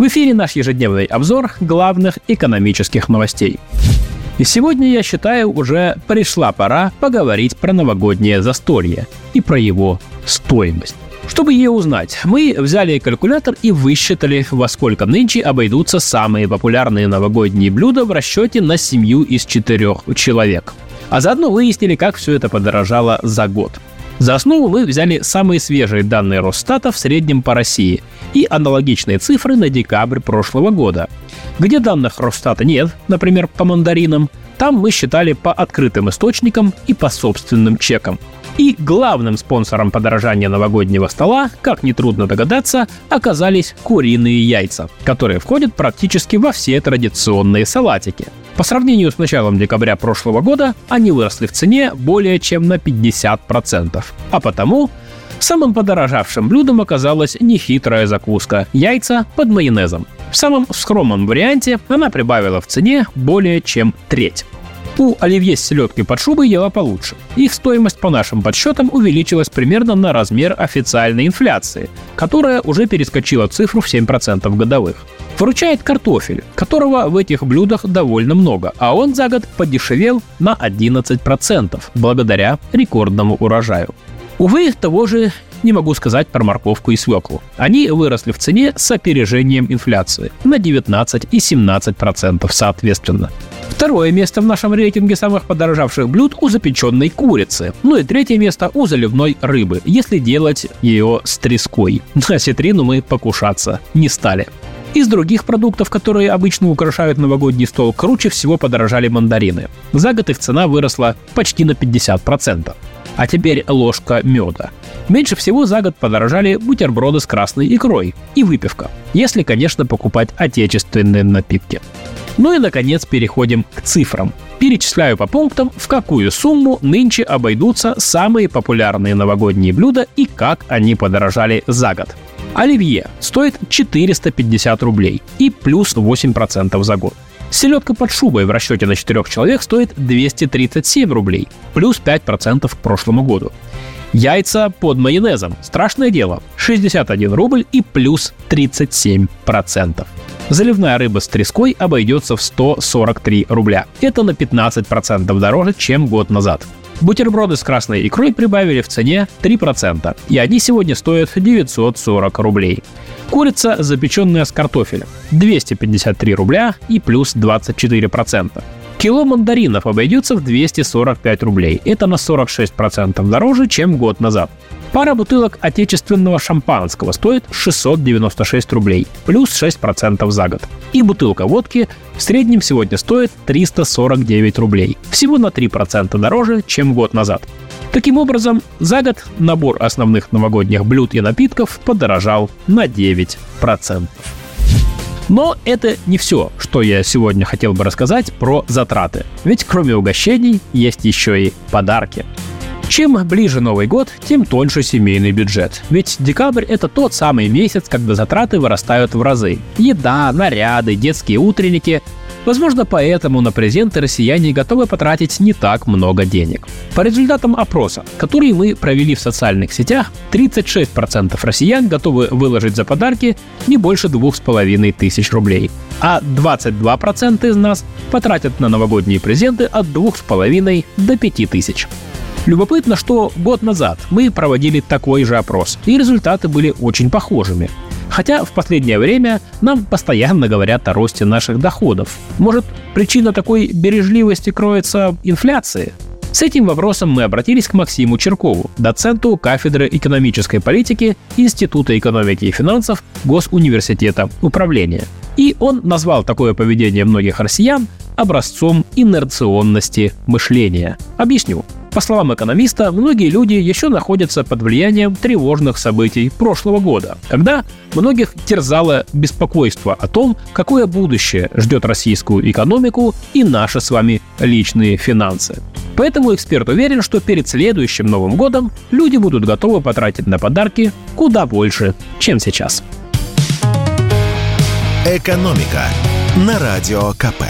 В эфире наш ежедневный обзор главных экономических новостей. И сегодня, я считаю, уже пришла пора поговорить про новогоднее застолье и про его стоимость. Чтобы ее узнать, мы взяли калькулятор и высчитали, во сколько нынче обойдутся самые популярные новогодние блюда в расчете на семью из четырех человек. А заодно выяснили, как все это подорожало за год. За основу мы взяли самые свежие данные Росстата в среднем по России и аналогичные цифры на декабрь прошлого года. Где данных Росстата нет, например, по мандаринам, там мы считали по открытым источникам и по собственным чекам. И главным спонсором подорожания новогоднего стола, как нетрудно догадаться, оказались куриные яйца, которые входят практически во все традиционные салатики – по сравнению с началом декабря прошлого года они выросли в цене более чем на 50%. А потому самым подорожавшим блюдом оказалась нехитрая закуска – яйца под майонезом. В самом скромном варианте она прибавила в цене более чем треть. У оливье с селедкой под шубой ела получше. Их стоимость по нашим подсчетам увеличилась примерно на размер официальной инфляции, которая уже перескочила цифру в 7% годовых. Выручает картофель, которого в этих блюдах довольно много, а он за год подешевел на 11% благодаря рекордному урожаю. Увы, того же не могу сказать про морковку и свеклу. Они выросли в цене с опережением инфляции на 19 и 17% соответственно. Второе место в нашем рейтинге самых подорожавших блюд у запеченной курицы. Ну и третье место у заливной рыбы, если делать ее с треской. На ситрину мы покушаться не стали. Из других продуктов, которые обычно украшают новогодний стол, круче всего подорожали мандарины. За год их цена выросла почти на 50%. А теперь ложка меда. Меньше всего за год подорожали бутерброды с красной икрой и выпивка, если, конечно, покупать отечественные напитки. Ну и, наконец, переходим к цифрам. Перечисляю по пунктам, в какую сумму нынче обойдутся самые популярные новогодние блюда и как они подорожали за год. Оливье стоит 450 рублей и плюс 8% за год. Селедка под шубой в расчете на 4 человек стоит 237 рублей, плюс 5% к прошлому году. Яйца под майонезом. Страшное дело. 61 рубль и плюс 37%. Заливная рыба с треской обойдется в 143 рубля. Это на 15% дороже, чем год назад. Бутерброды с красной икрой прибавили в цене 3%, и они сегодня стоят 940 рублей. Курица, запеченная с картофелем, 253 рубля и плюс 24%. Кило мандаринов обойдется в 245 рублей. Это на 46% дороже, чем год назад. Пара бутылок отечественного шампанского стоит 696 рублей, плюс 6% за год. И бутылка водки в среднем сегодня стоит 349 рублей, всего на 3% дороже, чем год назад. Таким образом, за год набор основных новогодних блюд и напитков подорожал на 9%. Но это не все, что я сегодня хотел бы рассказать про затраты. Ведь кроме угощений есть еще и подарки. Чем ближе Новый год, тем тоньше семейный бюджет. Ведь декабрь – это тот самый месяц, когда затраты вырастают в разы. Еда, наряды, детские утренники Возможно, поэтому на презенты россияне готовы потратить не так много денег. По результатам опроса, который мы провели в социальных сетях, 36% россиян готовы выложить за подарки не больше 2,5 тысяч рублей, а 22% из нас потратят на новогодние презенты от 2,5 до 5 тысяч. Любопытно, что год назад мы проводили такой же опрос, и результаты были очень похожими. Хотя в последнее время нам постоянно говорят о росте наших доходов. Может, причина такой бережливости кроется в инфляции? С этим вопросом мы обратились к Максиму Черкову, доценту кафедры экономической политики Института экономики и финансов Госуниверситета управления. И он назвал такое поведение многих россиян образцом инерционности мышления. Объясню. По словам экономиста, многие люди еще находятся под влиянием тревожных событий прошлого года, когда многих терзало беспокойство о том, какое будущее ждет российскую экономику и наши с вами личные финансы. Поэтому эксперт уверен, что перед следующим Новым годом люди будут готовы потратить на подарки куда больше, чем сейчас. «Экономика» на Радио КП.